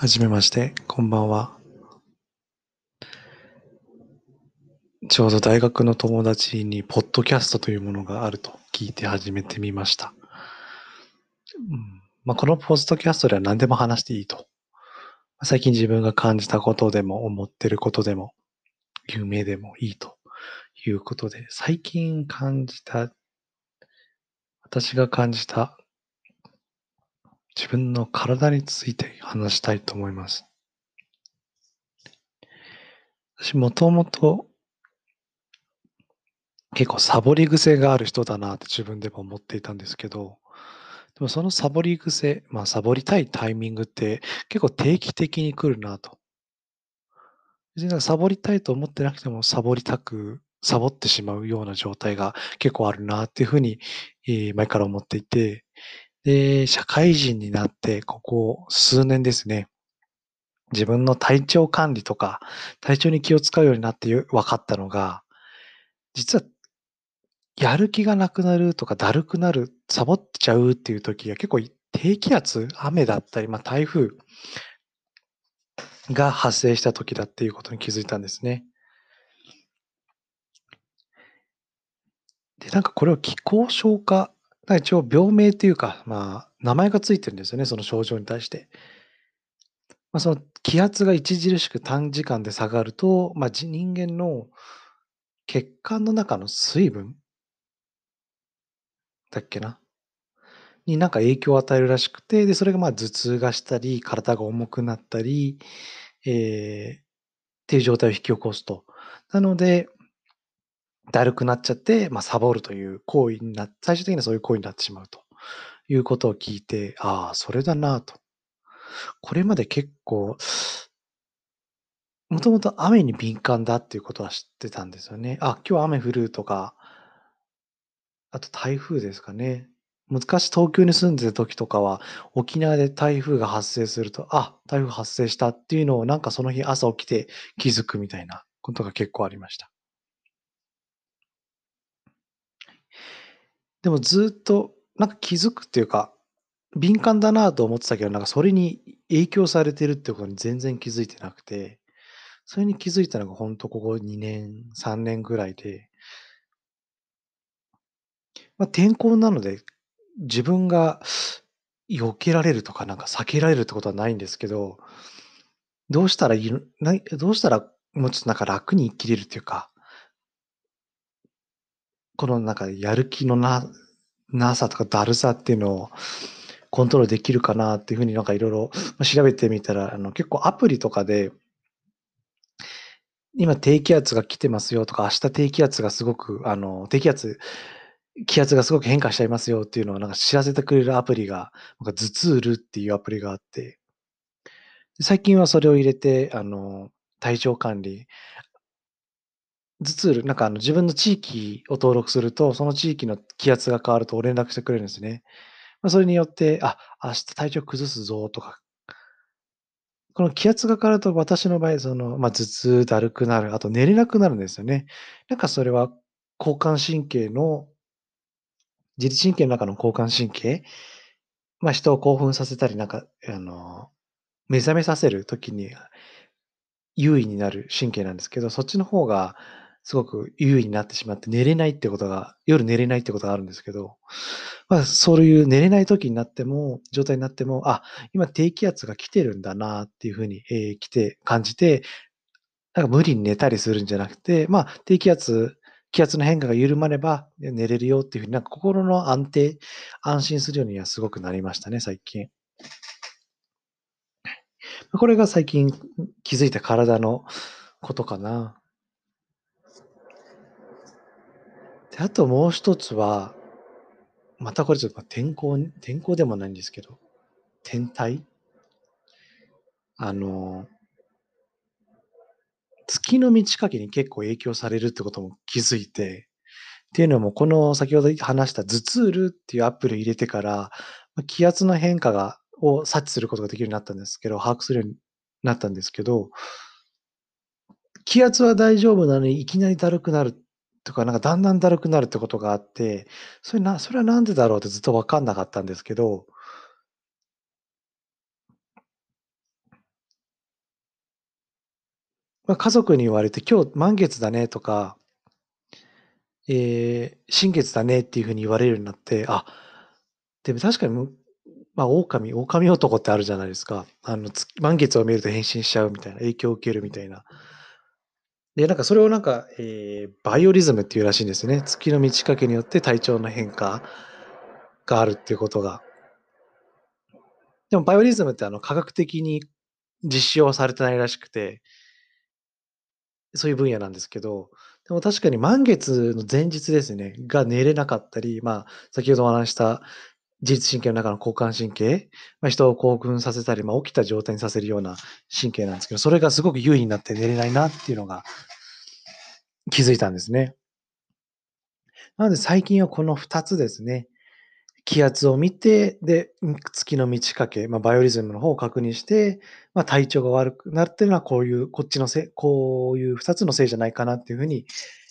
はじめまして、こんばんは。ちょうど大学の友達に、ポッドキャストというものがあると聞いて始めてみました。うんまあ、このポッドキャストでは何でも話していいと。最近自分が感じたことでも、思ってることでも、有名でもいいということで、最近感じた、私が感じた自分の体について話したいと思います。私もともと結構サボり癖がある人だなって自分でも思っていたんですけど、でもそのサボり癖、まあサボりたいタイミングって結構定期的に来るなと。別にサボりたいと思ってなくてもサボりたく、サボってしまうような状態が結構あるなっていうふうに前から思っていて、で、社会人になって、ここ数年ですね。自分の体調管理とか、体調に気を使うようになって分かったのが、実は、やる気がなくなるとか、だるくなる、サボっちゃうっていう時が結構低気圧、雨だったり、まあ、台風が発生した時だっていうことに気づいたんですね。で、なんかこれを気候消化だ一応病名っていうか、まあ、名前がついてるんですよね、その症状に対して。まあ、その気圧が著しく短時間で下がると、まあ、人間の血管の中の水分だっけな？になんか影響を与えるらしくて、で、それがまあ頭痛がしたり、体が重くなったり、えー、っていう状態を引き起こすと。なので、だるくなっちゃって、まあ、サボるという行為にな最終的にはそういう行為になってしまうということを聞いて、ああ、それだなと。これまで結構、もともと雨に敏感だっていうことは知ってたんですよね。あ、今日雨降るとか、あと台風ですかね。昔東京に住んでた時とかは、沖縄で台風が発生すると、あ、台風発生したっていうのをなんかその日朝起きて気づくみたいなことが結構ありました。でもずっと、なんか気づくっていうか、敏感だなと思ってたけど、なんかそれに影響されてるってことに全然気づいてなくて、それに気づいたのがほんとここ2年、3年ぐらいで、まあ、天候なので、自分が避けられるとか、なんか避けられるってことはないんですけど、どうしたらいいどうしたらもうちょっとなんか楽に生きれるっていうかこのなんかやる気のな、なさとかだるさっていうのをコントロールできるかなっていうふうになんかいろいろ調べてみたら、あの結構アプリとかで、今低気圧が来てますよとか、明日低気圧がすごく、あの、低気圧、気圧がすごく変化しちゃいますよっていうのをなんか知らせてくれるアプリが、なんか頭痛るっていうアプリがあって、最近はそれを入れて、あの、体調管理、頭痛なんかあの自分の地域を登録すると、その地域の気圧が変わると連絡してくれるんですね。まあ、それによって、あ、明日体調崩すぞとか、この気圧が変わると私の場合、その、まあ、頭痛、だるくなる、あと寝れなくなるんですよね。なんかそれは交感神経の、自律神経の中の交感神経、まあ、人を興奮させたり、なんか、あの、目覚めさせるときに優位になる神経なんですけど、そっちの方がすごく優位になってしまって寝れないってことが、夜寝れないってことがあるんですけど、まあそういう寝れない時になっても、状態になっても、あ、今低気圧が来てるんだなっていうふうに、えー、来て感じて、なんか無理に寝たりするんじゃなくて、まあ低気圧、気圧の変化が緩まれば寝れるよっていうふうになんか心の安定、安心するようにはすごくなりましたね、最近。これが最近気づいた体のことかな。で、あともう一つは、またこれちょっと天候、天候でもないんですけど、天体？あの、月の満ち欠けに結構影響されるってことも気づいて、っていうのも、この先ほど話した頭痛ルっていうアプリを入れてから、気圧の変化が、を察知することができるようになったんですけど、把握するようになったんですけど、気圧は大丈夫なのにいきなりだるくなる。とか、なんかだんだんだるくなるってことがあって、それなそれはなんでだろうってずっと分かんなかったんですけどまあ、家族に言われて、今日満月だねとか、えー、新月だねっていうふうに言われるようになって、あ、でも確かにまあ、狼、狼男ってあるじゃないですか。あの、満月を見ると変身しちゃうみたいな、影響を受けるみたいな。で、なんかそれをなんか、えー、バイオリズムっていうらしいんですね。月の満ち欠けによって体調の変化があるっていうことが。でもバイオリズムってあの科学的に実証はされてないらしくて、そういう分野なんですけど、でも確かに満月の前日ですね、が寝れなかったり、まあ、先ほどお話した自律神経の中の交感神経、まあ、人を興奮させたり、まあ、起きた状態にさせるような神経なんですけど、それがすごく優位になって寝れないなっていうのが気づいたんですね。なので最近はこの2つですね。気圧を見て、で、月の満ち欠け、まあ、バイオリズムの方を確認して、まあ、体調が悪くなるっていうのは、こういう、こっちのせい、こういう2つのせいじゃないかなっていうふうに、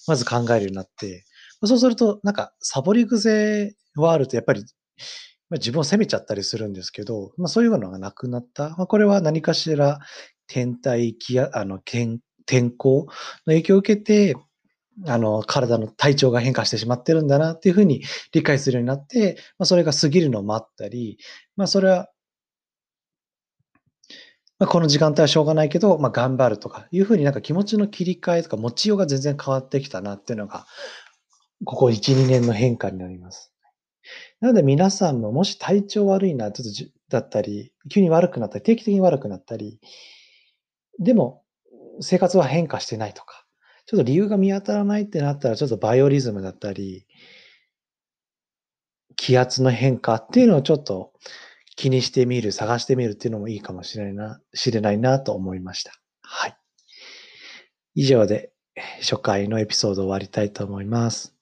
まず考えるようになって、そうすると、なんか、サボり癖はあると、やっぱりまあ、自分を責めちゃったりするんですけど、まあ、そういうのがなくなった。まあ、これは何かしら天体、気あの天天候の影響を受けて、あの、体の体調が変化してしまってるんだなっていうふうに理解するようになって、まあ、それが過ぎるのを待ったり、まあ、それは、まあ、この時間帯はしょうがないけど、まあ、頑張るとかいうふうになんか気持ちの切り替えとか持ちようが全然変わってきたなっていうのが、ここ1、2年の変化になります。なので皆さんももし体調悪いな、ちょっとだったり、急に悪くなったり、定期的に悪くなったり、でも生活は変化してないとか、ちょっと理由が見当たらないってなったら、ちょっとバイオリズムだったり、気圧の変化っていうのをちょっと気にしてみる、探してみるっていうのもいいかもしれないな、知れないなと思いました。はい。以上で初回のエピソードを終わりたいと思います。